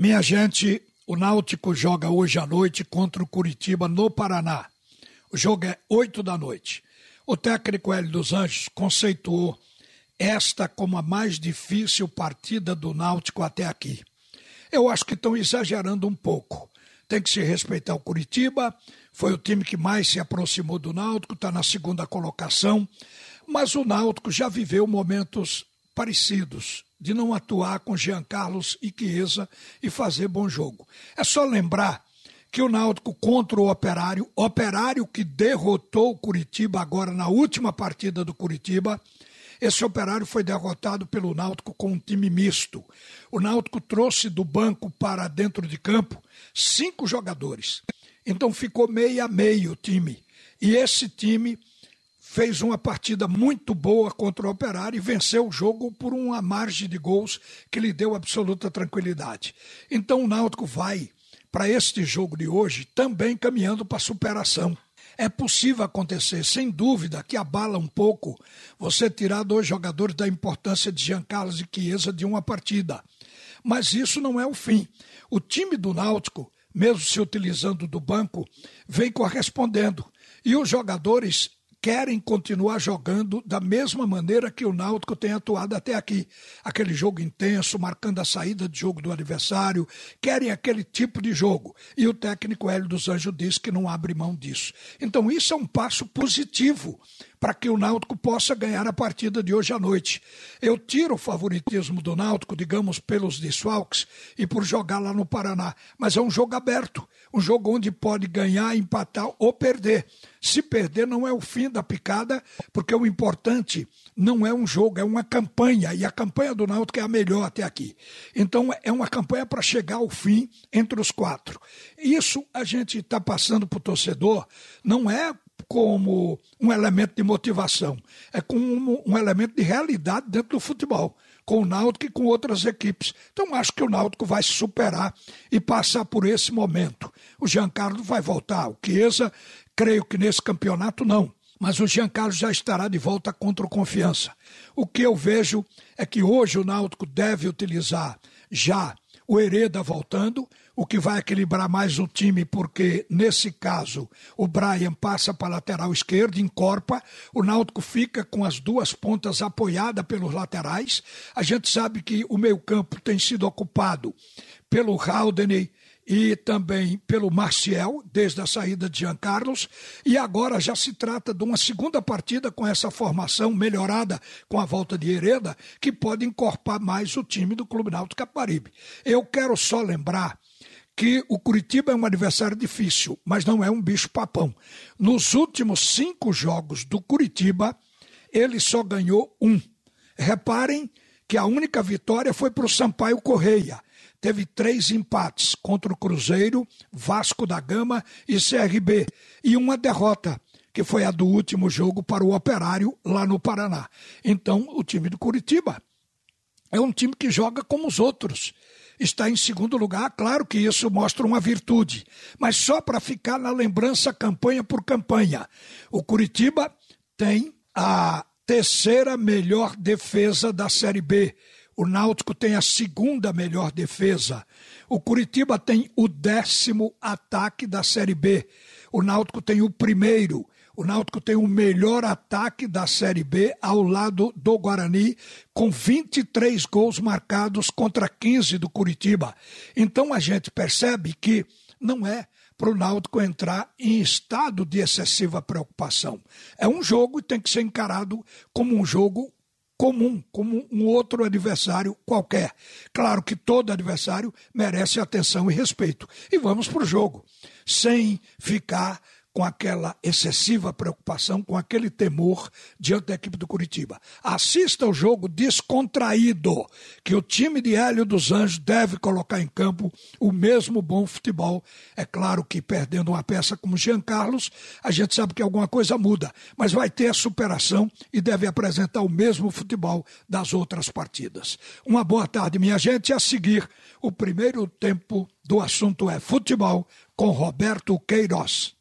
Minha gente, o Náutico joga hoje à noite contra o Curitiba no Paraná. O jogo é 8 da noite. O técnico Hélio dos Anjos conceituou esta como a mais difícil partida do Náutico até aqui. Eu acho que estão exagerando um pouco. Tem que se respeitar o Curitiba, foi o time que mais se aproximou do Náutico, está na segunda colocação, mas o Náutico já viveu momentos parecidos de não atuar com Jean Carlos e Chiesa e fazer bom jogo. É só lembrar que o Náutico contra o Operário, Operário que derrotou o Curitiba agora na última partida do Curitiba, esse Operário foi derrotado pelo Náutico com um time misto. O Náutico trouxe do banco para dentro de campo cinco jogadores. Então ficou meio a meio o time. E esse time fez uma partida muito boa contra o Operário e venceu o jogo por uma margem de gols que lhe deu absoluta tranquilidade. Então o Náutico vai para este jogo de hoje também caminhando para superação. É possível acontecer, sem dúvida, que abala um pouco você tirar dois jogadores da importância de Jean Carlos e Chiesa de uma partida. Mas isso não é o fim. O time do Náutico, mesmo se utilizando do banco, vem correspondendo. E os jogadores querem continuar jogando da mesma maneira que o Náutico tem atuado até aqui. Aquele jogo intenso, marcando a saída de jogo do adversário, querem aquele tipo de jogo. E o técnico Hélio dos Anjos diz que não abre mão disso. Então, isso é um passo positivo para que o Náutico possa ganhar a partida de hoje à noite. Eu tiro o favoritismo do Náutico, digamos, pelos desfalques e por jogar lá no Paraná, mas é um jogo aberto, um jogo onde pode ganhar, empatar ou perder. Se perder, não é o fim da picada, porque o importante não é um jogo, é uma campanha, e a campanha do Náutico é a melhor até aqui. Então, é uma campanha para chegar ao fim entre os quatro. Isso a gente está passando para o torcedor, não é como um elemento de motivação, é como um elemento de realidade dentro do futebol, com o Náutico e com outras equipes. Então acho que o Náutico vai se superar e passar por esse momento. O Giancarlo vai voltar, o Chiesa, creio que nesse campeonato não, mas o Giancarlo já estará de volta contra o Confiança. O que eu vejo é que hoje o Náutico deve utilizar já o Hereda voltando, o que vai equilibrar mais o time, porque nesse caso o Brian passa para a lateral esquerda, encorpa, o Náutico fica com as duas pontas apoiadas pelos laterais. A gente sabe que o meio-campo tem sido ocupado pelo Haldane e também pelo Marcial, desde a saída de Jean Carlos, e agora já se trata de uma segunda partida com essa formação melhorada com a volta de Hereda, que pode encorpar mais o time do Clube Náutico Caparibe. Eu quero só lembrar que o Curitiba é um adversário difícil, mas não é um bicho papão. Nos últimos cinco jogos do Curitiba, ele só ganhou um. Reparem que a única vitória foi para o Sampaio Correia teve três empates contra o Cruzeiro, Vasco da Gama e CRB, e uma derrota, que foi a do último jogo para o Operário lá no Paraná. Então, o time do Curitiba é um time que joga como os outros. Está em segundo lugar, claro que isso mostra uma virtude, mas só para ficar na lembrança campanha por campanha. O Curitiba tem a terceira melhor defesa da Série B o Náutico tem a segunda melhor defesa. O Curitiba tem o décimo ataque da Série B. O Náutico tem o primeiro. O Náutico tem o melhor ataque da Série B ao lado do Guarani, com 23 gols marcados contra 15 do Curitiba. Então a gente percebe que não é para o Náutico entrar em estado de excessiva preocupação. É um jogo e tem que ser encarado como um jogo comum, como um outro adversário qualquer. Claro que todo adversário merece atenção e respeito. E vamos para o jogo, sem ficar com aquela excessiva preocupação, com aquele temor diante da equipe do Curitiba. Assista o jogo descontraído, que o time de Hélio dos Anjos deve colocar em campo o mesmo bom futebol. É claro que perdendo uma peça como Jean Carlos, a gente sabe que alguma coisa muda, mas vai ter a superação e deve apresentar o mesmo futebol das outras partidas. Uma boa tarde, minha gente. A seguir, o primeiro tempo do assunto é futebol com Roberto Queiroz.